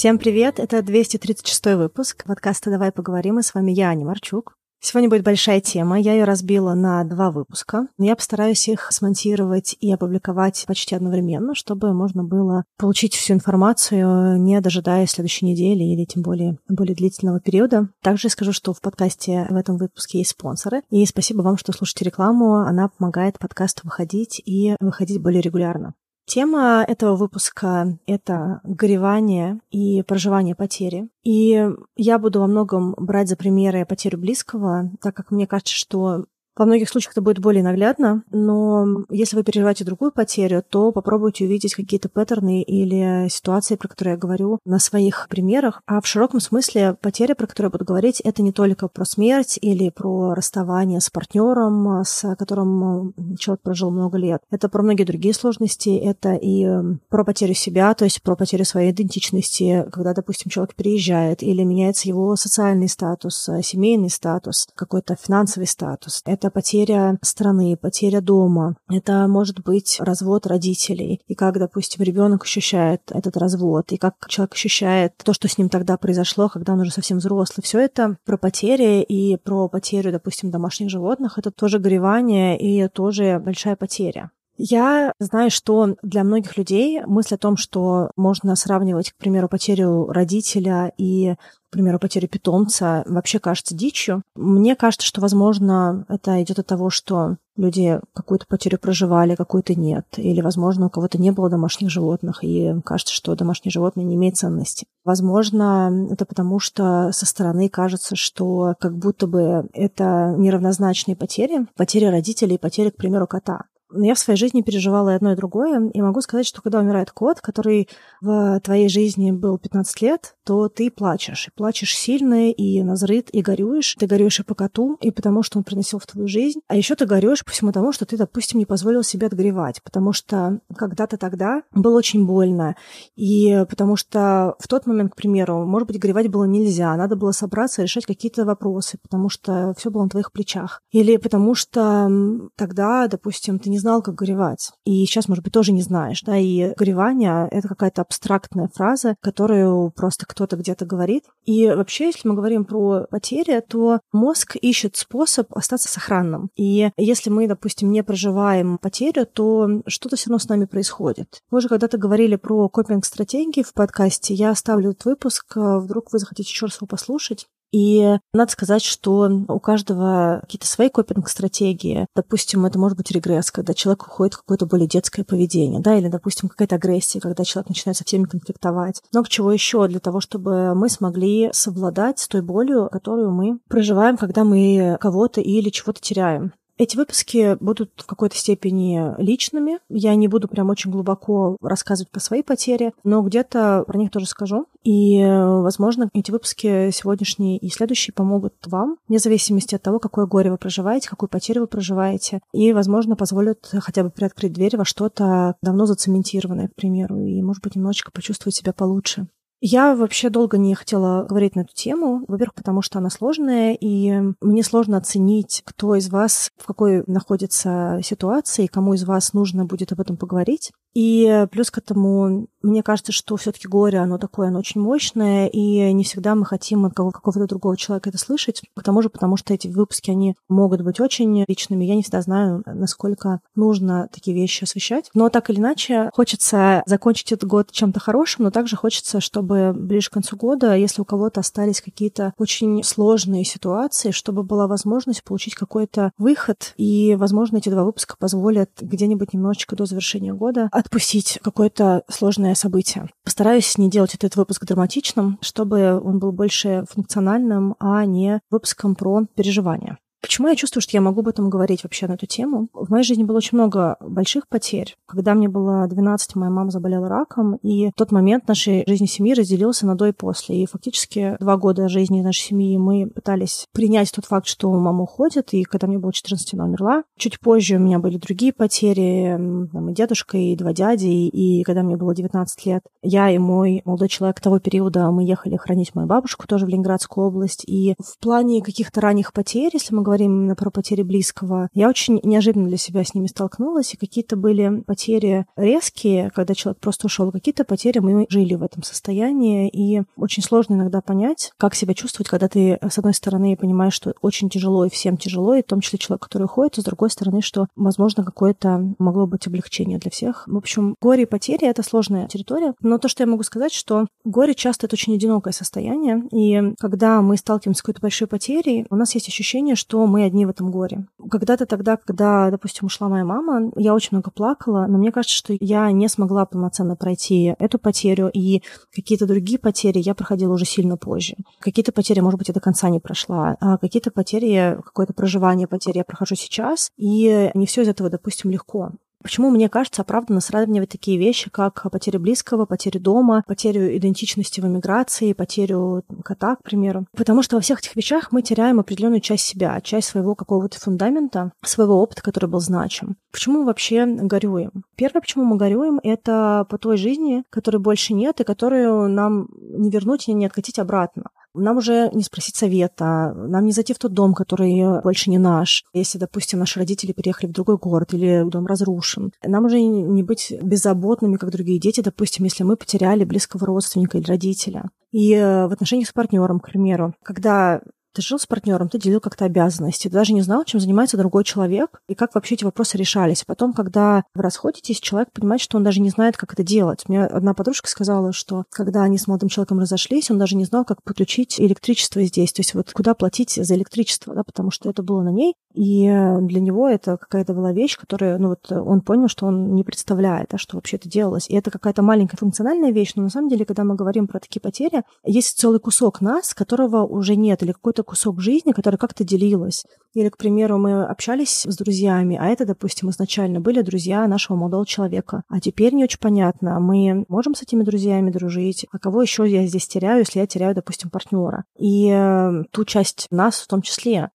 Всем привет! Это 236 выпуск подкаста «Давай поговорим». И с вами я, Аня Марчук. Сегодня будет большая тема. Я ее разбила на два выпуска. Я постараюсь их смонтировать и опубликовать почти одновременно, чтобы можно было получить всю информацию, не дожидаясь следующей недели или тем более более длительного периода. Также скажу, что в подкасте в этом выпуске есть спонсоры. И спасибо вам, что слушаете рекламу. Она помогает подкасту выходить и выходить более регулярно. Тема этого выпуска — это горевание и проживание потери. И я буду во многом брать за примеры потерю близкого, так как мне кажется, что во многих случаях это будет более наглядно, но если вы переживаете другую потерю, то попробуйте увидеть какие-то паттерны или ситуации, про которые я говорю, на своих примерах. А в широком смысле потеря, про которую я буду говорить, это не только про смерть или про расставание с партнером, с которым человек прожил много лет. Это про многие другие сложности. Это и про потерю себя, то есть про потерю своей идентичности, когда, допустим, человек переезжает или меняется его социальный статус, семейный статус, какой-то финансовый статус. Это потеря страны, потеря дома, это может быть развод родителей, и как, допустим, ребенок ощущает этот развод, и как человек ощущает то, что с ним тогда произошло, когда он уже совсем взрослый. Все это про потери и про потерю, допустим, домашних животных, это тоже горевание и тоже большая потеря. Я знаю, что для многих людей мысль о том, что можно сравнивать, к примеру, потерю родителя и к примеру, потерю питомца, вообще кажется дичью. Мне кажется, что, возможно, это идет от того, что люди какую-то потерю проживали, какую-то нет. Или, возможно, у кого-то не было домашних животных, и кажется, что домашнее животное не имеет ценности. Возможно, это потому, что со стороны кажется, что как будто бы это неравнозначные потери, потери родителей, потери, к примеру, кота. Я в своей жизни переживала и одно, и другое. И могу сказать, что когда умирает кот, который в твоей жизни был 15 лет, то ты плачешь. И плачешь сильно, и назрыт, и горюешь. Ты горюешь и по коту, и потому что он приносил в твою жизнь. А еще ты горюешь по всему тому, что ты, допустим, не позволил себе отгревать. Потому что когда-то тогда было очень больно. И потому что в тот момент, к примеру, может быть, горевать было нельзя. Надо было собраться и решать какие-то вопросы, потому что все было на твоих плечах. Или потому что тогда, допустим, ты не знал, как горевать. И сейчас, может быть, тоже не знаешь. Да? И горевание — это какая-то абстрактная фраза, которую просто кто-то где-то говорит. И вообще, если мы говорим про потери, то мозг ищет способ остаться сохранным. И если мы, допустим, не проживаем потерю, то что-то все равно с нами происходит. Мы же когда-то говорили про копинг-стратегии в подкасте. Я оставлю этот выпуск, вдруг вы захотите еще раз его послушать. И надо сказать, что у каждого какие-то свои копинг-стратегии. Допустим, это может быть регресс, когда человек уходит в какое-то более детское поведение, да, или, допустим, какая-то агрессия, когда человек начинает со всеми конфликтовать. Много чего еще для того, чтобы мы смогли совладать с той болью, которую мы проживаем, когда мы кого-то или чего-то теряем. Эти выпуски будут в какой-то степени личными. Я не буду прям очень глубоко рассказывать про свои потери, но где-то про них тоже скажу. И, возможно, эти выпуски сегодняшние и следующие помогут вам, вне зависимости от того, какое горе вы проживаете, какую потерю вы проживаете, и, возможно, позволят хотя бы приоткрыть дверь во что-то давно зацементированное, к примеру, и, может быть, немножечко почувствовать себя получше. Я вообще долго не хотела говорить на эту тему. Во-первых, потому что она сложная, и мне сложно оценить, кто из вас в какой находится ситуации, кому из вас нужно будет об этом поговорить. И плюс к этому, мне кажется, что все-таки горе, оно такое, оно очень мощное, и не всегда мы хотим от какого-то другого человека это слышать. К тому же, потому что эти выпуски, они могут быть очень личными. Я не всегда знаю, насколько нужно такие вещи освещать. Но так или иначе, хочется закончить этот год чем-то хорошим, но также хочется, чтобы ближе к концу года, если у кого-то остались какие-то очень сложные ситуации, чтобы была возможность получить какой-то выход. И, возможно, эти два выпуска позволят где-нибудь немножечко до завершения года отпустить какое-то сложное событие. Постараюсь не делать этот выпуск драматичным, чтобы он был больше функциональным, а не выпуском про переживания. Почему я чувствую, что я могу об этом говорить вообще на эту тему? В моей жизни было очень много больших потерь. Когда мне было 12, моя мама заболела раком, и в тот момент нашей жизни семьи разделился на до и после. И фактически два года жизни нашей семьи мы пытались принять тот факт, что мама уходит, и когда мне было 14, она умерла. Чуть позже у меня были другие потери, там, и дедушка, и два дяди, и когда мне было 19 лет, я и мой молодой человек того периода, мы ехали хранить мою бабушку тоже в Ленинградскую область, и в плане каких-то ранних потерь, если мы говорим именно про потери близкого, я очень неожиданно для себя с ними столкнулась, и какие-то были потери резкие, когда человек просто ушел, какие-то потери мы жили в этом состоянии, и очень сложно иногда понять, как себя чувствовать, когда ты, с одной стороны, понимаешь, что очень тяжело и всем тяжело, и в том числе человек, который уходит, и с другой стороны, что, возможно, какое-то могло быть облегчение для всех. В общем, горе и потери — это сложная территория, но то, что я могу сказать, что горе часто это очень одинокое состояние, и когда мы сталкиваемся с какой-то большой потерей, у нас есть ощущение, что мы одни в этом горе. Когда-то тогда, когда, допустим, ушла моя мама, я очень много плакала, но мне кажется, что я не смогла полноценно пройти эту потерю, и какие-то другие потери я проходила уже сильно позже. Какие-то потери, может быть, я до конца не прошла, а какие-то потери, какое-то проживание потери я прохожу сейчас, и не все из этого, допустим, легко. Почему, мне кажется, оправданно сравнивать такие вещи, как потеря близкого, потерю дома, потерю идентичности в эмиграции, потерю кота, к примеру? Потому что во всех этих вещах мы теряем определенную часть себя, часть своего какого-то фундамента, своего опыта, который был значим. Почему мы вообще горюем? Первое, почему мы горюем, это по той жизни, которой больше нет и которую нам не вернуть и не откатить обратно. Нам уже не спросить совета, нам не зайти в тот дом, который больше не наш. Если, допустим, наши родители переехали в другой город или дом разрушен. Нам уже не быть беззаботными, как другие дети, допустим, если мы потеряли близкого родственника или родителя. И э, в отношениях с партнером, к примеру, когда ты жил с партнером, ты делил как-то обязанности, ты даже не знал, чем занимается другой человек и как вообще эти вопросы решались. Потом, когда вы расходитесь, человек понимает, что он даже не знает, как это делать. Мне одна подружка сказала, что когда они с молодым человеком разошлись, он даже не знал, как подключить электричество здесь, то есть вот куда платить за электричество, да, потому что это было на ней, и для него это какая-то была вещь, которая, ну вот он понял, что он не представляет, да, что вообще это делалось. И это какая-то маленькая функциональная вещь, но на самом деле, когда мы говорим про такие потери, есть целый кусок нас, которого уже нет, или какой-то кусок жизни, который как-то делилась. Или, к примеру, мы общались с друзьями, а это, допустим, изначально были друзья нашего молодого человека. А теперь не очень понятно, мы можем с этими друзьями дружить, а кого еще я здесь теряю, если я теряю, допустим, партнера. И э, ту часть нас в том числе.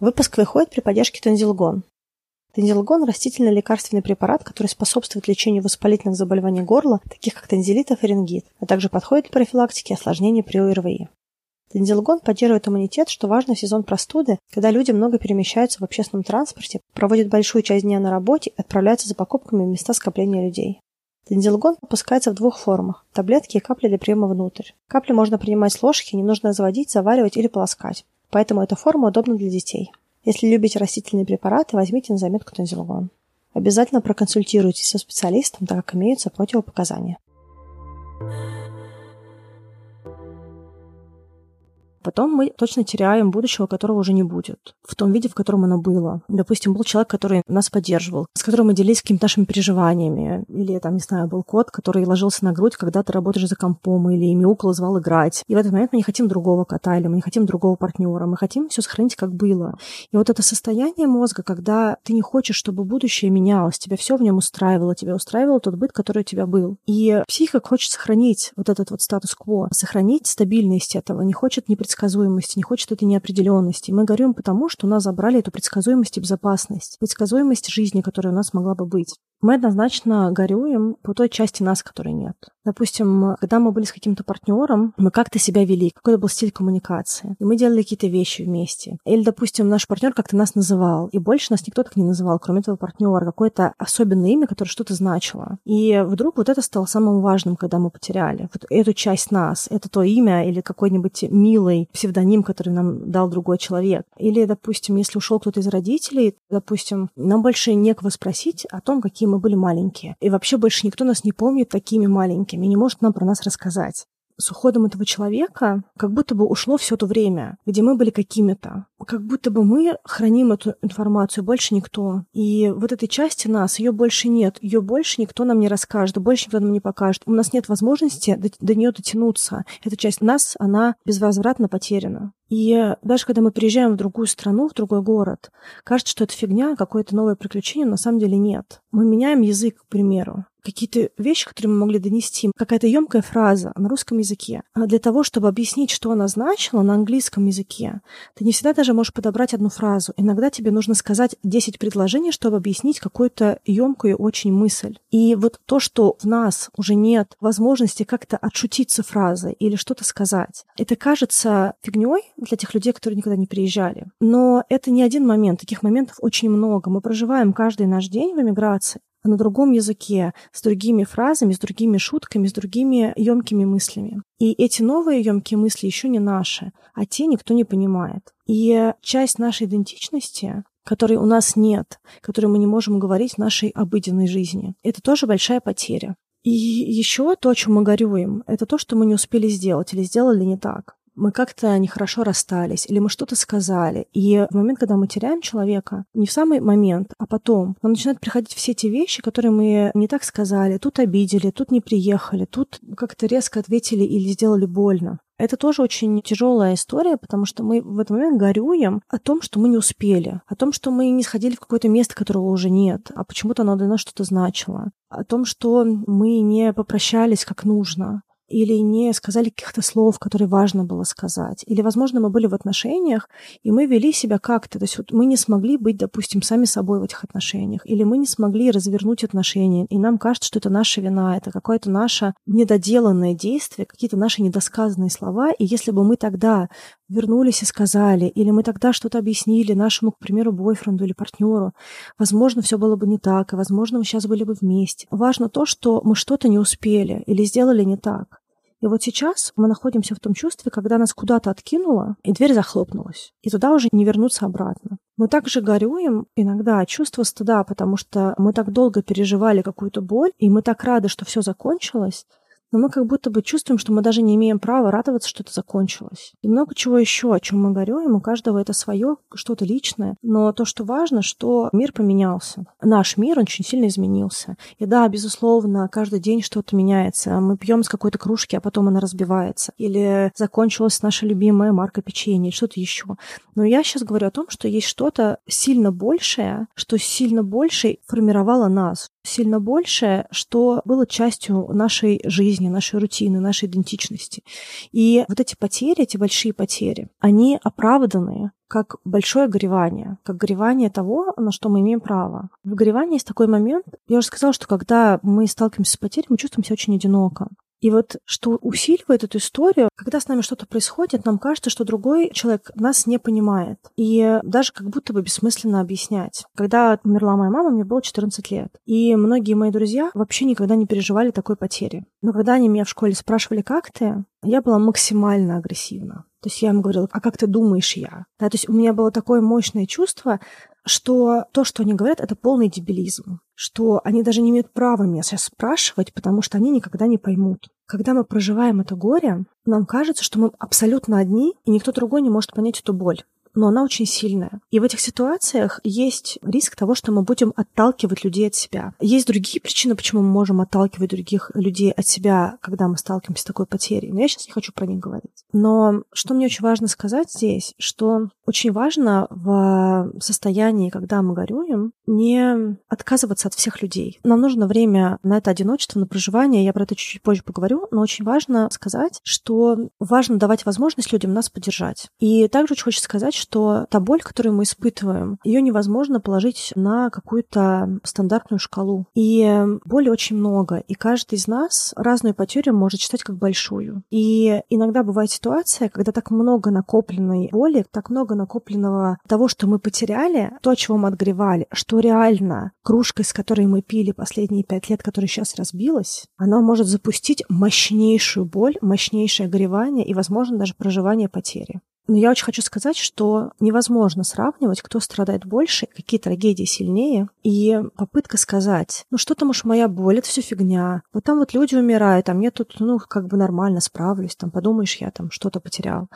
Выпуск выходит при поддержке Тензилгон. Тензилгон – растительный лекарственный препарат, который способствует лечению воспалительных заболеваний горла, таких как тензилит и фарингит, а также подходит для профилактики осложнений при ОРВИ. Тензилгон поддерживает иммунитет, что важно в сезон простуды, когда люди много перемещаются в общественном транспорте, проводят большую часть дня на работе и отправляются за покупками в места скопления людей. Тензилгон выпускается в двух формах – таблетки и капли для приема внутрь. Капли можно принимать с ложки, не нужно заводить, заваривать или полоскать. Поэтому эта форма удобна для детей. Если любите растительные препараты, возьмите на заметку тензилгон. Обязательно проконсультируйтесь со специалистом, так как имеются противопоказания. Потом мы точно теряем будущего, которого уже не будет, в том виде, в котором оно было. Допустим, был человек, который нас поддерживал, с которым мы делились какими-то нашими переживаниями. Или, там, не знаю, был кот, который ложился на грудь, когда ты работаешь за компом, или мяукал звал играть. И в этот момент мы не хотим другого кота, или мы не хотим другого партнера. Мы хотим все сохранить, как было. И вот это состояние мозга, когда ты не хочешь, чтобы будущее менялось, тебя все в нем устраивало, тебя устраивал тот быт, который у тебя был. И психика хочет сохранить вот этот вот статус-кво, сохранить стабильность этого, не хочет не предсказуемости, не хочет этой неопределенности. Мы горюем потому, что у нас забрали эту предсказуемость и безопасность, предсказуемость жизни, которая у нас могла бы быть мы однозначно горюем по той части нас, которой нет. Допустим, когда мы были с каким-то партнером, мы как-то себя вели, какой был стиль коммуникации, и мы делали какие-то вещи вместе. Или, допустим, наш партнер как-то нас называл, и больше нас никто так не называл, кроме этого партнера, какое-то особенное имя, которое что-то значило. И вдруг вот это стало самым важным, когда мы потеряли. Вот эту часть нас, это то имя или какой-нибудь милый псевдоним, который нам дал другой человек. Или, допустим, если ушел кто-то из родителей, допустим, нам больше некого спросить о том, какие мы были маленькие. И вообще больше никто нас не помнит такими маленькими, не может нам про нас рассказать с уходом этого человека как будто бы ушло все то время, где мы были какими-то. Как будто бы мы храним эту информацию, больше никто. И вот этой части нас, ее больше нет. Ее больше никто нам не расскажет, больше никто нам не покажет. У нас нет возможности до, до нее дотянуться. Эта часть нас, она безвозвратно потеряна. И даже когда мы приезжаем в другую страну, в другой город, кажется, что это фигня, какое-то новое приключение, но на самом деле нет. Мы меняем язык, к примеру. Какие-то вещи, которые мы могли донести, какая-то емкая фраза на русском языке. А для того, чтобы объяснить, что она значила на английском языке, ты не всегда даже можешь подобрать одну фразу. Иногда тебе нужно сказать 10 предложений, чтобы объяснить какую-то емкую очень мысль. И вот то, что в нас уже нет возможности как-то отшутиться фразой или что-то сказать, это кажется фигней для тех людей, которые никогда не приезжали. Но это не один момент. Таких моментов очень много. Мы проживаем каждый наш день в эмиграции на другом языке, с другими фразами, с другими шутками, с другими емкими мыслями. И эти новые емкие мысли еще не наши, а те никто не понимает. И часть нашей идентичности которой у нас нет, которой мы не можем говорить в нашей обыденной жизни. Это тоже большая потеря. И еще то, о чем мы горюем, это то, что мы не успели сделать или сделали не так мы как-то нехорошо расстались, или мы что-то сказали. И в момент, когда мы теряем человека, не в самый момент, а потом, нам начинают приходить все те вещи, которые мы не так сказали, тут обидели, тут не приехали, тут как-то резко ответили или сделали больно. Это тоже очень тяжелая история, потому что мы в этот момент горюем о том, что мы не успели, о том, что мы не сходили в какое-то место, которого уже нет, а почему-то оно для нас что-то значило, о том, что мы не попрощались как нужно, или не сказали каких-то слов, которые важно было сказать. Или, возможно, мы были в отношениях, и мы вели себя как-то. То есть вот мы не смогли быть, допустим, сами собой в этих отношениях. Или мы не смогли развернуть отношения. И нам кажется, что это наша вина, это какое-то наше недоделанное действие, какие-то наши недосказанные слова. И если бы мы тогда вернулись и сказали, или мы тогда что-то объяснили нашему, к примеру, бойфренду или партнеру, возможно, все было бы не так, и, возможно, мы сейчас были бы вместе. Важно то, что мы что-то не успели или сделали не так. И вот сейчас мы находимся в том чувстве, когда нас куда-то откинуло, и дверь захлопнулась. И туда уже не вернуться обратно. Мы также горюем иногда от чувства стыда, потому что мы так долго переживали какую-то боль, и мы так рады, что все закончилось, но мы как будто бы чувствуем, что мы даже не имеем права радоваться, что это закончилось. И много чего еще, о чем мы говорим, у каждого это свое, что-то личное. Но то, что важно, что мир поменялся. Наш мир очень сильно изменился. И да, безусловно, каждый день что-то меняется. Мы пьем с какой-то кружки, а потом она разбивается. Или закончилась наша любимая марка печенья, что-то еще. Но я сейчас говорю о том, что есть что-то сильно большее, что сильно больше формировало нас, сильно большее, что было частью нашей жизни, нашей рутины, нашей идентичности. И вот эти потери, эти большие потери, они оправданы как большое горевание, как горевание того, на что мы имеем право. В горевании есть такой момент, я уже сказала, что когда мы сталкиваемся с потерей, мы чувствуем себя очень одиноко. И вот что усиливает эту историю, когда с нами что-то происходит, нам кажется, что другой человек нас не понимает. И даже как будто бы бессмысленно объяснять. Когда умерла моя мама, мне было 14 лет. И многие мои друзья вообще никогда не переживали такой потери. Но когда они меня в школе спрашивали, как ты, я была максимально агрессивна. То есть я им говорила, а как ты думаешь я? Да, то есть у меня было такое мощное чувство, что то, что они говорят, это полный дебилизм, что они даже не имеют права меня сейчас спрашивать, потому что они никогда не поймут. Когда мы проживаем это горе, нам кажется, что мы абсолютно одни, и никто другой не может понять эту боль но она очень сильная. И в этих ситуациях есть риск того, что мы будем отталкивать людей от себя. Есть другие причины, почему мы можем отталкивать других людей от себя, когда мы сталкиваемся с такой потерей. Но я сейчас не хочу про них говорить. Но что мне очень важно сказать здесь, что очень важно в состоянии, когда мы горюем, не отказываться от всех людей. Нам нужно время на это одиночество, на проживание. Я про это чуть-чуть позже поговорю, но очень важно сказать, что важно давать возможность людям нас поддержать. И также очень хочется сказать, что та боль, которую мы испытываем, ее невозможно положить на какую-то стандартную шкалу. И боли очень много, и каждый из нас разную потерю может считать как большую. И иногда бывает ситуация, когда так много накопленной боли, так много накопленного того, что мы потеряли, то, чего мы отгревали, что реально кружка, из которой мы пили последние пять лет, которая сейчас разбилась, она может запустить мощнейшую боль, мощнейшее горевание и, возможно, даже проживание потери. Но я очень хочу сказать, что невозможно сравнивать, кто страдает больше, какие трагедии сильнее. И попытка сказать, ну что там уж моя боль, это все фигня. Вот там вот люди умирают, а мне тут, ну, как бы нормально справлюсь, там, подумаешь, я там что-то потерял.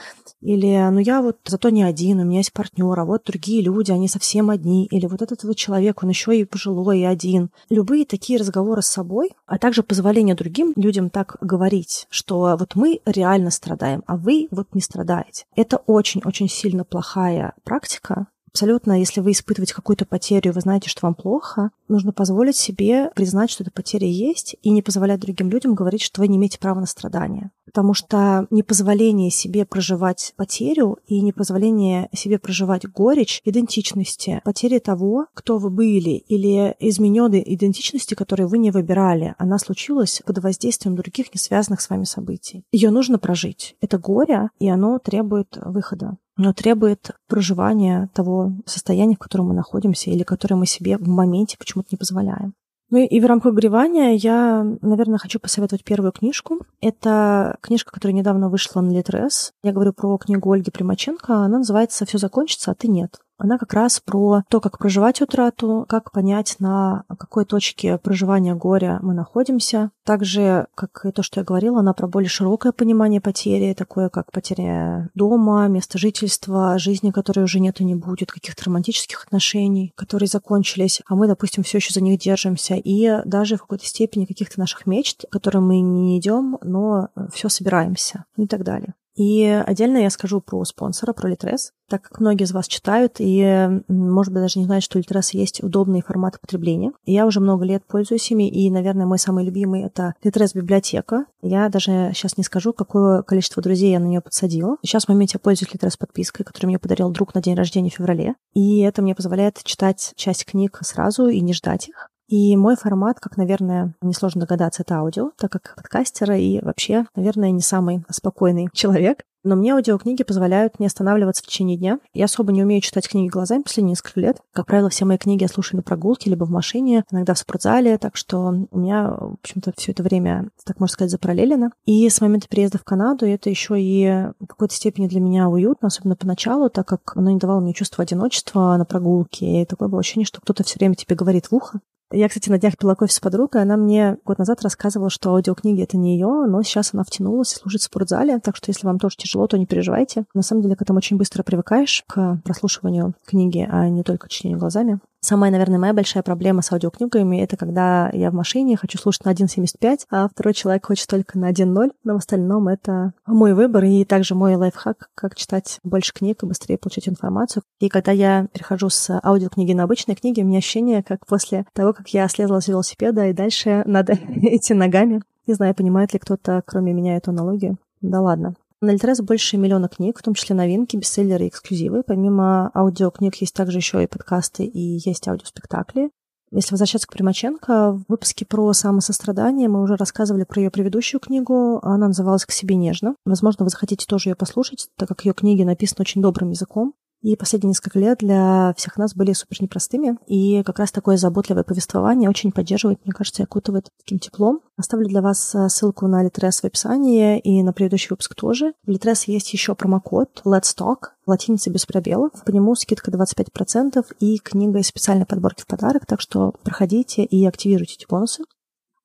Или, ну я вот зато не один, у меня есть партнер, а вот другие люди, они совсем одни. Или вот этот вот человек, он еще и пожилой, и один. Любые такие разговоры с собой, а также позволение другим людям так говорить, что вот мы реально страдаем, а вы вот не страдаете. Это очень-очень сильно плохая практика, Абсолютно, если вы испытываете какую-то потерю, вы знаете, что вам плохо, нужно позволить себе признать, что эта потеря есть, и не позволять другим людям говорить, что вы не имеете права на страдания. Потому что непозволение себе проживать потерю и непозволение себе проживать горечь идентичности, потери того, кто вы были, или измененной идентичности, которую вы не выбирали, она случилась под воздействием других не связанных с вами событий. Ее нужно прожить. Это горе, и оно требует выхода но требует проживания того состояния, в котором мы находимся или которое мы себе в моменте почему-то не позволяем. Ну и в рамках горевания я, наверное, хочу посоветовать первую книжку. Это книжка, которая недавно вышла на Литрес. Я говорю про книгу Ольги Примаченко. Она называется «Все закончится, а ты нет». Она как раз про то, как проживать утрату, как понять, на какой точке проживания горя мы находимся. Также, как и то, что я говорила, она про более широкое понимание потери, такое как потеря дома, места жительства, жизни, которой уже нет и не будет, каких-то романтических отношений, которые закончились, а мы, допустим, все еще за них держимся, и даже в какой-то степени каких-то наших мечт, к которым мы не идем, но все собираемся, ну и так далее. И отдельно я скажу про спонсора, про Литрес, так как многие из вас читают и, может быть, даже не знают, что у Литрес есть удобные форматы потребления. Я уже много лет пользуюсь ими, и, наверное, мой самый любимый — это Литрес библиотека. Я даже сейчас не скажу, какое количество друзей я на нее подсадила. Сейчас в моменте я пользуюсь Литрес подпиской, которую мне подарил друг на день рождения в феврале. И это мне позволяет читать часть книг сразу и не ждать их. И мой формат, как, наверное, несложно догадаться, это аудио, так как подкастера и вообще, наверное, не самый спокойный человек. Но мне аудиокниги позволяют не останавливаться в течение дня. Я особо не умею читать книги глазами последние несколько лет. Как правило, все мои книги я слушаю на прогулке, либо в машине, иногда в спортзале, так что у меня, в общем-то, все это время, так можно сказать, запараллелено. И с момента переезда в Канаду это еще и в какой-то степени для меня уютно, особенно поначалу, так как оно не давало мне чувство одиночества на прогулке. И такое было ощущение, что кто-то все время тебе говорит в ухо. Я, кстати, на днях пила кофе с подругой, она мне год назад рассказывала, что аудиокниги — это не ее, но сейчас она втянулась и служит в спортзале, так что если вам тоже тяжело, то не переживайте. На самом деле к этому очень быстро привыкаешь, к прослушиванию книги, а не только чтению глазами. Самая, наверное, моя большая проблема с аудиокнигами — это когда я в машине, хочу слушать на 1.75, а второй человек хочет только на 1.0, но в остальном это мой выбор и также мой лайфхак, как читать больше книг и быстрее получать информацию. И когда я перехожу с аудиокниги на обычные книги, у меня ощущение, как после того, как я слезла с велосипеда, и дальше надо идти ногами. Не знаю, понимает ли кто-то, кроме меня, эту аналогию. Да ладно. На Литрес больше миллиона книг, в том числе новинки, бестселлеры и эксклюзивы. Помимо аудиокниг есть также еще и подкасты и есть аудиоспектакли. Если возвращаться к Примаченко, в выпуске про самосострадание мы уже рассказывали про ее предыдущую книгу. Она называлась «К себе нежно». Возможно, вы захотите тоже ее послушать, так как ее книги написаны очень добрым языком. И последние несколько лет для всех нас были супер непростыми. И как раз такое заботливое повествование очень поддерживает, мне кажется, и окутывает таким теплом. Оставлю для вас э, ссылку на Литрес в описании и на предыдущий выпуск тоже. В Литрес есть еще промокод Let's Talk, латиница без пробелов. По нему скидка 25% и книга из специальной подборки в подарок, так что проходите и активируйте эти бонусы.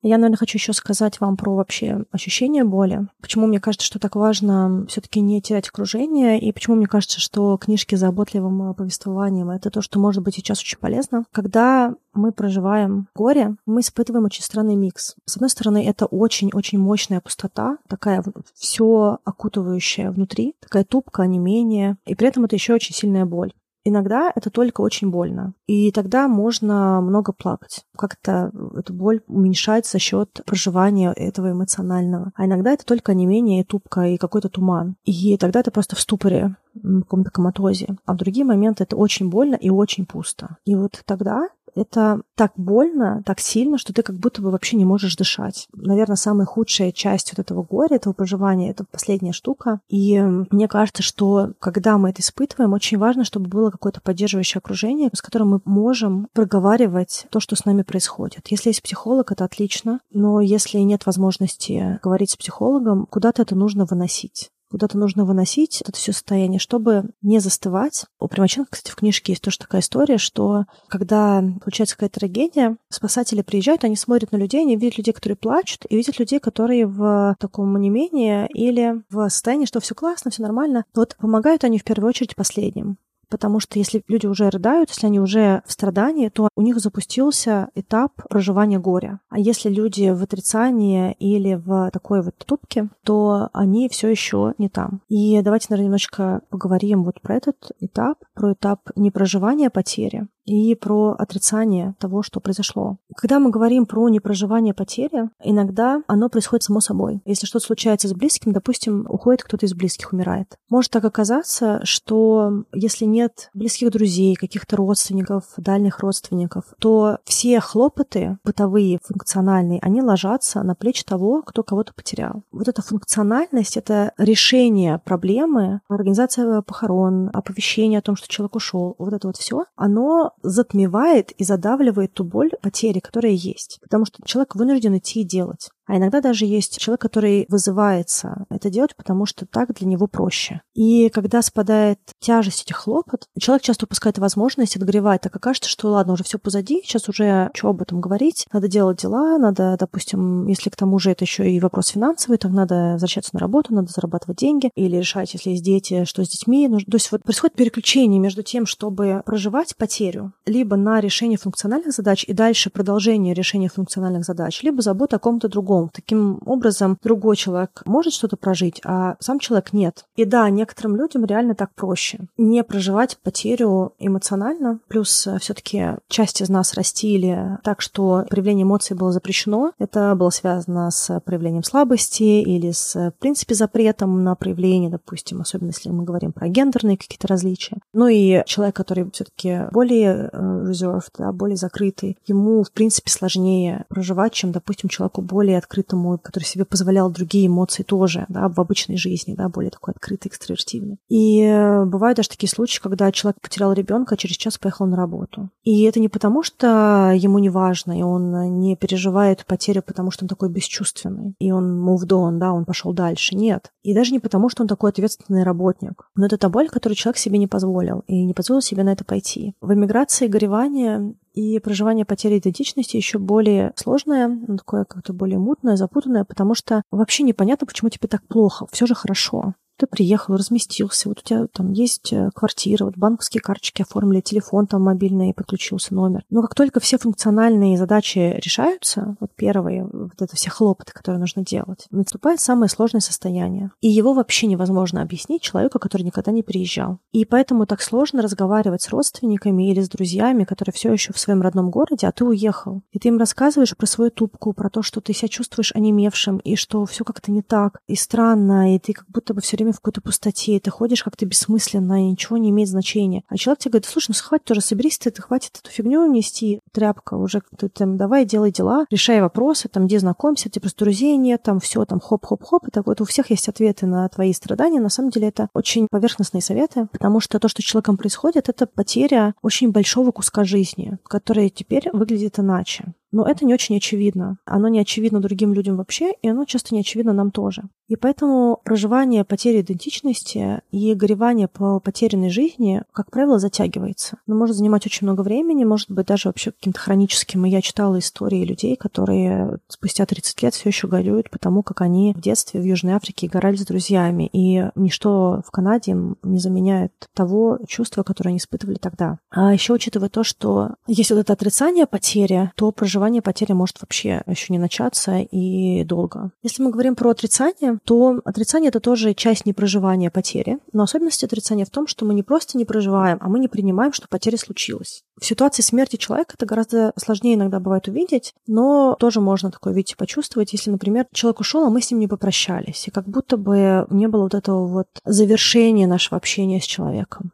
Я, наверное, хочу еще сказать вам про вообще ощущение боли. Почему мне кажется, что так важно все-таки не терять окружение, и почему мне кажется, что книжки с заботливым повествованием — это то, что может быть сейчас очень полезно. Когда мы проживаем горе, мы испытываем очень странный микс. С одной стороны, это очень-очень мощная пустота, такая все окутывающая внутри, такая тупка, не менее, и при этом это еще очень сильная боль. Иногда это только очень больно. И тогда можно много плакать. Как-то эта боль уменьшается за счет проживания этого эмоционального. А иногда это только не менее тупка и какой-то туман. И тогда это просто в ступоре, в каком-то коматозе. А в другие моменты это очень больно и очень пусто. И вот тогда это так больно, так сильно, что ты как будто бы вообще не можешь дышать. Наверное, самая худшая часть вот этого горя, этого проживания, это последняя штука. И мне кажется, что когда мы это испытываем, очень важно, чтобы было какое-то поддерживающее окружение, с которым мы можем проговаривать то, что с нами происходит. Если есть психолог, это отлично, но если нет возможности говорить с психологом, куда-то это нужно выносить куда-то нужно выносить это все состояние, чтобы не застывать. У Примаченко, кстати, в книжке есть тоже такая история, что когда случается какая-то трагедия, спасатели приезжают, они смотрят на людей, они видят людей, которые плачут, и видят людей, которые в таком немении или в состоянии, что все классно, все нормально. Вот помогают они в первую очередь последним потому что если люди уже рыдают, если они уже в страдании, то у них запустился этап проживания горя. А если люди в отрицании или в такой вот тупке, то они все еще не там. И давайте, наверное, немножечко поговорим вот про этот этап, про этап непроживания потери, и про отрицание того, что произошло. Когда мы говорим про непроживание потери, иногда оно происходит само собой. Если что-то случается с близким, допустим, уходит кто-то из близких, умирает. Может так оказаться, что если нет близких друзей, каких-то родственников, дальних родственников, то все хлопоты бытовые, функциональные, они ложатся на плечи того, кто кого-то потерял. Вот эта функциональность — это решение проблемы, организация похорон, оповещение о том, что человек ушел, вот это вот все, оно затмевает и задавливает ту боль потери, которая есть. Потому что человек вынужден идти и делать. А иногда даже есть человек, который вызывается это делать, потому что так для него проще. И когда спадает тяжесть этих хлопот, человек часто упускает возможность отгревать, так как кажется, что ладно, уже все позади, сейчас уже что об этом говорить, надо делать дела, надо, допустим, если к тому же это еще и вопрос финансовый, то надо возвращаться на работу, надо зарабатывать деньги или решать, если есть дети, что с детьми. То есть вот происходит переключение между тем, чтобы проживать потерю, либо на решение функциональных задач и дальше продолжение решения функциональных задач, либо забота о ком-то другом другом. Таким образом, другой человек может что-то прожить, а сам человек нет. И да, некоторым людям реально так проще. Не проживать потерю эмоционально. Плюс э, все-таки часть из нас растили так, что проявление эмоций было запрещено. Это было связано с проявлением слабости или с, в принципе, запретом на проявление, допустим, особенно если мы говорим про гендерные какие-то различия. Ну и человек, который все-таки более э, reserved, да, более закрытый, ему, в принципе, сложнее проживать, чем, допустим, человеку более открытому, который себе позволял другие эмоции тоже, да, в обычной жизни, да, более такой открытый, экстравертивный. И э, бывают даже такие случаи, когда человек потерял ребенка, а через час поехал на работу. И это не потому, что ему не важно, и он не переживает потерю, потому что он такой бесчувственный, и он moved on, да, он пошел дальше. Нет. И даже не потому, что он такой ответственный работник. Но это та боль, которую человек себе не позволил, и не позволил себе на это пойти. В эмиграции горевание и проживание потери идентичности еще более сложное, такое как-то более мутное, запутанное, потому что вообще непонятно, почему тебе так плохо. Все же хорошо ты приехал, разместился, вот у тебя там есть э, квартира, вот банковские карточки оформили, телефон там мобильный, подключился номер. Но как только все функциональные задачи решаются, вот первые, вот это все хлопоты, которые нужно делать, наступает самое сложное состояние. И его вообще невозможно объяснить человеку, который никогда не переезжал. И поэтому так сложно разговаривать с родственниками или с друзьями, которые все еще в своем родном городе, а ты уехал. И ты им рассказываешь про свою тупку, про то, что ты себя чувствуешь онемевшим, и что все как-то не так, и странно, и ты как будто бы все время в какой-то пустоте, и ты ходишь как-то бессмысленно, и ничего не имеет значения. А человек тебе говорит, слушай, ну хватит тоже, соберись ты, ты хватит эту фигню нести, тряпка, уже ты там давай делай дела, решай вопросы, там, где знакомься, тебе просто друзей нет, там все, там хоп-хоп-хоп, и так вот у всех есть ответы на твои страдания. На самом деле это очень поверхностные советы, потому что то, что с человеком происходит, это потеря очень большого куска жизни, который теперь выглядит иначе. Но это не очень очевидно. Оно не очевидно другим людям вообще, и оно часто не очевидно нам тоже. И поэтому проживание потери идентичности и горевание по потерянной жизни, как правило, затягивается. Оно может занимать очень много времени, может быть даже вообще каким-то хроническим. И я читала истории людей, которые спустя 30 лет все еще горюют потому, как они в детстве в Южной Африке горали с друзьями. И ничто в Канаде им не заменяет того чувства, которое они испытывали тогда. А еще учитывая то, что есть вот это отрицание потери, то проживание проживание потери может вообще еще не начаться и долго. Если мы говорим про отрицание, то отрицание это тоже часть непроживания потери. Но особенность отрицания в том, что мы не просто не проживаем, а мы не принимаем, что потеря случилась. В ситуации смерти человека это гораздо сложнее иногда бывает увидеть, но тоже можно такое видеть и почувствовать, если, например, человек ушел, а мы с ним не попрощались, и как будто бы не было вот этого вот завершения нашего общения с человеком.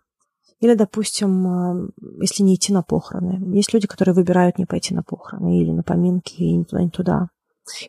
Или, допустим, а, если не идти на похороны. Есть люди, которые выбирают не пойти на похороны или на поминки и не туда, не туда.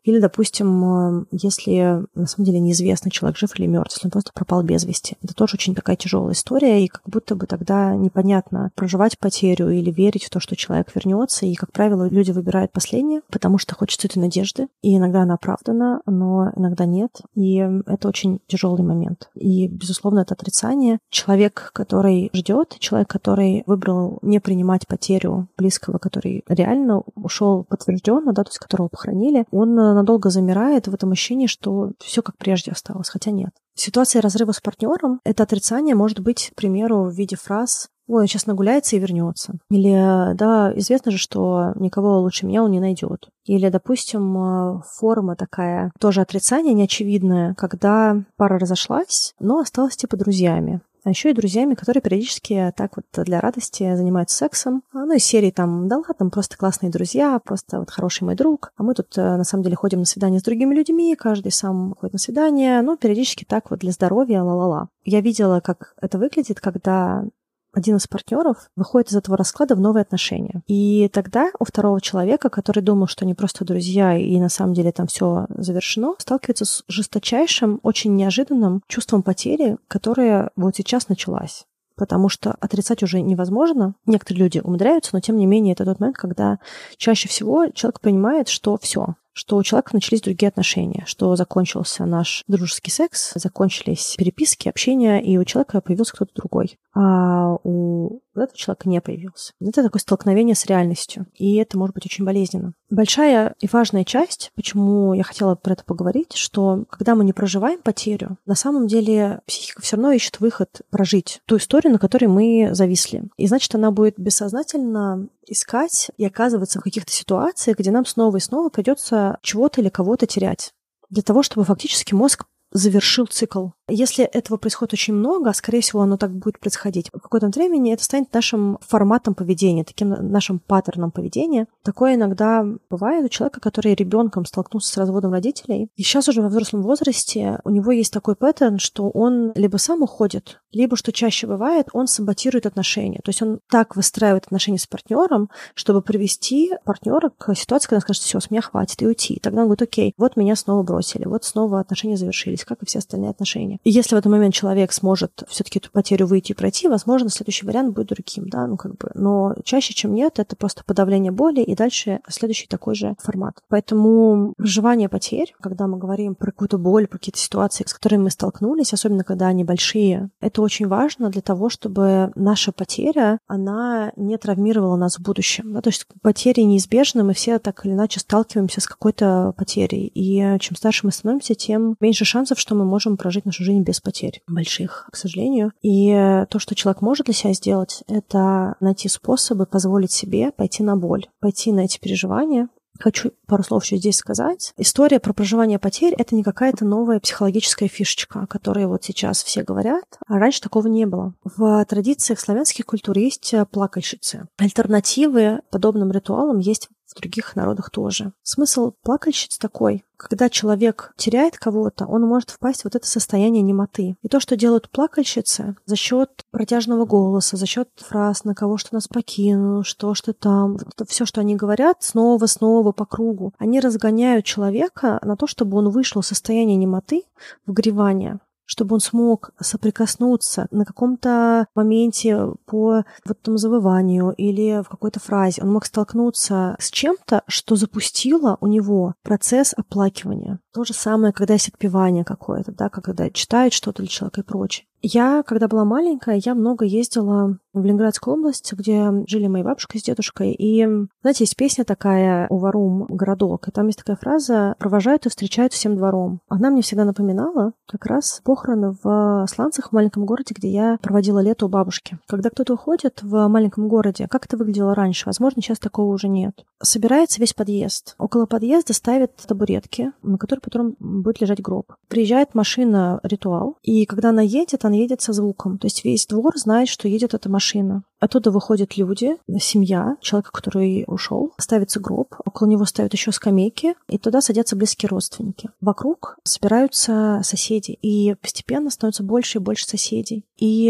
Или, допустим, э, если на самом деле неизвестно, человек жив или мертв, если он просто пропал без вести. Это тоже очень такая тяжелая история, и как будто бы тогда непонятно проживать потерю или верить в то, что человек вернется. И, как правило, люди выбирают последнее, потому что хочется этой надежды. И иногда она оправдана, но иногда нет. И это очень тяжелый момент. И, безусловно, это отрицание. Человек, который ждет, человек, который выбрал не принимать потерю близкого, который реально ушел подтвержденно, да, то есть которого похоронили, он он э, надолго замирает в этом ощущении, что все как прежде осталось, хотя нет. В ситуации разрыва с партнером это отрицание может быть, к примеру, в виде фраз ой, он сейчас нагуляется и вернется. Или, да, известно же, что никого лучше меня он не найдет. Или, допустим, э, форма такая, тоже отрицание неочевидное, когда пара разошлась, но осталась типа друзьями а еще и друзьями, которые периодически так вот для радости занимаются сексом. А, ну, из серии там, да ладно, просто классные друзья, просто вот хороший мой друг. А мы тут э, на самом деле ходим на свидание с другими людьми, каждый сам ходит на свидание, ну, периодически так вот для здоровья, ла-ла-ла. Я видела, как это выглядит, когда один из партнеров выходит из этого расклада в новые отношения. И тогда у второго человека, который думал, что они просто друзья и на самом деле там все завершено, сталкивается с жесточайшим, очень неожиданным чувством потери, которое вот сейчас началась потому что отрицать уже невозможно. Некоторые люди умудряются, но тем не менее это тот момент, когда чаще всего человек понимает, что все, что у человека начались другие отношения, что закончился наш дружеский секс, закончились переписки, общение, и у человека появился кто-то другой. А у вот этого человека не появился. Это такое столкновение с реальностью, и это может быть очень болезненно. Большая и важная часть, почему я хотела про это поговорить, что когда мы не проживаем потерю, на самом деле психика все равно ищет выход прожить ту историю, на которой мы зависли. И значит, она будет бессознательно искать и оказываться в каких-то ситуациях, где нам снова и снова придется чего-то или кого-то терять для того, чтобы фактически мозг завершил цикл если этого происходит очень много, а скорее всего оно так будет происходить, в какое-то времени это станет нашим форматом поведения, таким нашим паттерном поведения. Такое иногда бывает у человека, который ребенком столкнулся с разводом родителей. И сейчас уже во взрослом возрасте у него есть такой паттерн, что он либо сам уходит, либо, что чаще бывает, он саботирует отношения. То есть он так выстраивает отношения с партнером, чтобы привести партнера к ситуации, когда он скажет, все, с меня хватит, и уйти. И тогда он говорит, окей, вот меня снова бросили, вот снова отношения завершились, как и все остальные отношения. И если в этот момент человек сможет все-таки эту потерю выйти и пройти, возможно, следующий вариант будет другим, да, ну как бы. Но чаще, чем нет, это просто подавление боли и дальше следующий такой же формат. Поэтому проживание потерь, когда мы говорим про какую-то боль, про какие-то ситуации, с которыми мы столкнулись, особенно когда они большие, это очень важно для того, чтобы наша потеря, она не травмировала нас в будущем. Да? То есть потери неизбежны, мы все так или иначе сталкиваемся с какой-то потерей. И чем старше мы становимся, тем меньше шансов, что мы можем прожить нашу жизнь жизнь без потерь больших, к сожалению. И то, что человек может для себя сделать, это найти способы позволить себе пойти на боль, пойти на эти переживания, Хочу пару слов еще здесь сказать. История про проживание потерь — это не какая-то новая психологическая фишечка, о которой вот сейчас все говорят, а раньше такого не было. В традициях славянских культур есть плакальщицы. Альтернативы подобным ритуалам есть в других народах тоже. Смысл плакальщиц такой. Когда человек теряет кого-то, он может впасть в вот это состояние немоты. И то, что делают плакальщицы за счет протяжного голоса, за счет фраз «на кого что нас покинул», «что что там», вот все, что они говорят, снова, снова по кругу, они разгоняют человека на то, чтобы он вышел из состояния немоты в горевание чтобы он смог соприкоснуться на каком-то моменте по вот этому завыванию или в какой-то фразе. Он мог столкнуться с чем-то, что запустило у него процесс оплакивания. То же самое, когда есть отпевание какое-то, да, когда читает что-то для человека и прочее. Я, когда была маленькая, я много ездила в Ленинградскую область, где жили мои бабушка с дедушкой. И, знаете, есть песня такая у Варум «Городок», и там есть такая фраза «Провожают и встречают всем двором». Она мне всегда напоминала как раз похороны в Сланцах, в маленьком городе, где я проводила лето у бабушки. Когда кто-то уходит в маленьком городе, как это выглядело раньше? Возможно, сейчас такого уже нет. Собирается весь подъезд. Около подъезда ставят табуретки, на которых потом будет лежать гроб. Приезжает машина «Ритуал», и когда она едет, она едет со звуком. То есть весь двор знает, что едет эта машина. Оттуда выходят люди, семья, человек, который ушел, ставится гроб, около него ставят еще скамейки, и туда садятся близкие родственники. Вокруг собираются соседи, и постепенно становится больше и больше соседей. И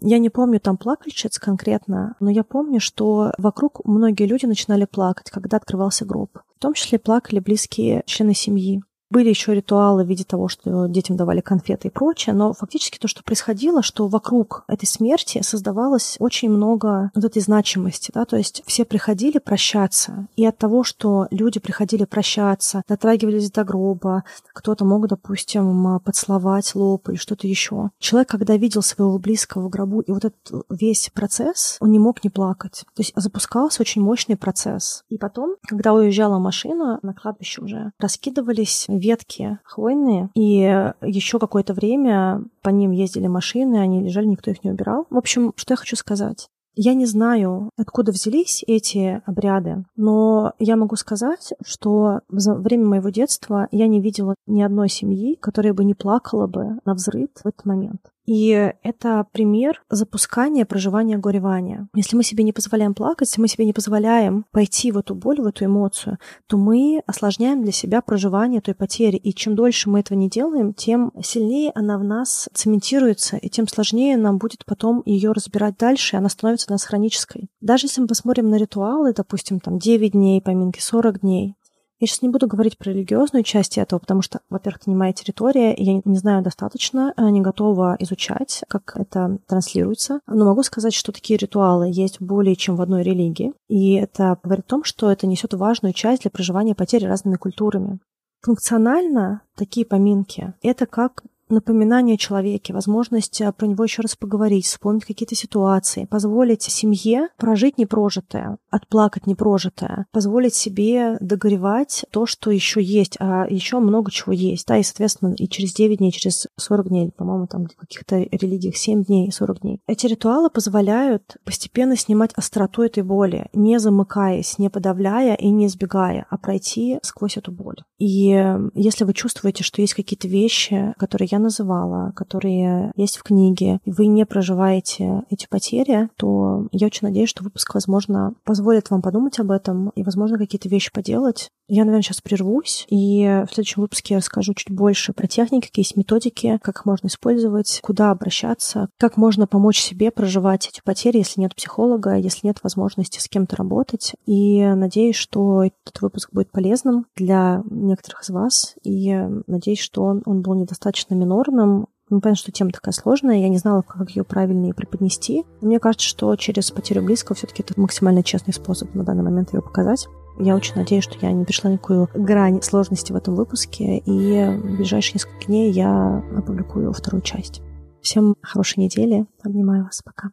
я не помню там плакальщиц конкретно, но я помню, что вокруг многие люди начинали плакать, когда открывался гроб. В том числе плакали близкие члены семьи. Были еще ритуалы в виде того, что детям давали конфеты и прочее, но фактически то, что происходило, что вокруг этой смерти создавалось очень много вот этой значимости, да, то есть все приходили прощаться, и от того, что люди приходили прощаться, дотрагивались до гроба, кто-то мог, допустим, поцеловать лоб или что-то еще. Человек, когда видел своего близкого в гробу, и вот этот весь процесс, он не мог не плакать. То есть запускался очень мощный процесс. И потом, когда уезжала машина на кладбище уже, раскидывались ветки хвойные, и еще какое-то время по ним ездили машины, они лежали, никто их не убирал. В общем, что я хочу сказать. Я не знаю, откуда взялись эти обряды, но я могу сказать, что за время моего детства я не видела ни одной семьи, которая бы не плакала бы на взрыв в этот момент. И это пример запускания проживания горевания. Если мы себе не позволяем плакать, если мы себе не позволяем пойти в эту боль, в эту эмоцию, то мы осложняем для себя проживание той потери. И чем дольше мы этого не делаем, тем сильнее она в нас цементируется, и тем сложнее нам будет потом ее разбирать дальше, и она становится у нас хронической. Даже если мы посмотрим на ритуалы, допустим, там 9 дней поминки, 40 дней, я сейчас не буду говорить про религиозную часть этого, потому что, во-первых, это не моя территория, я не знаю достаточно, э, не готова изучать, как это транслируется. Но могу сказать, что такие ритуалы есть более чем в одной религии. И это говорит о том, что это несет важную часть для проживания потери разными культурами. Функционально такие поминки — это как напоминание о человеке, возможность э, про него еще раз поговорить, вспомнить какие-то ситуации, позволить семье прожить непрожитое, отплакать непрожитое, позволить себе догоревать то, что еще есть, а еще много чего есть. Да, и, соответственно, и через 9 дней, через 40 дней, по-моему, там в каких-то религиях 7 дней и 40 дней. Эти ритуалы позволяют постепенно снимать остроту этой боли, не замыкаясь, не подавляя и не избегая, а пройти сквозь эту боль. И если вы чувствуете, что есть какие-то вещи, которые я называла, которые есть в книге, вы не проживаете эти потери, то я очень надеюсь, что выпуск, возможно, позволит вам подумать об этом и, возможно, какие-то вещи поделать. Я, наверное, сейчас прервусь, и в следующем выпуске я расскажу чуть больше про техники, какие есть методики, как их можно использовать, куда обращаться, как можно помочь себе проживать эти потери, если нет психолога, если нет возможности с кем-то работать. И надеюсь, что этот выпуск будет полезным для некоторых из вас, и надеюсь, что он, он был недостаточно минорным. Ну, понятно, что тема такая сложная, я не знала, как ее правильно и преподнести. Мне кажется, что через потерю близкого все-таки это максимально честный способ на данный момент ее показать. Я очень надеюсь, что я не пришла никакую грань сложности в этом выпуске, и в ближайшие несколько дней я опубликую вторую часть. Всем хорошей недели. Обнимаю вас. Пока.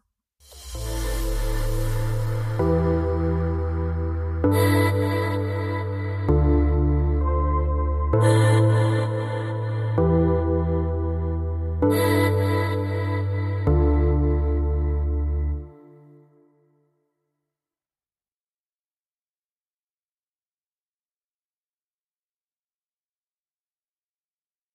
thank you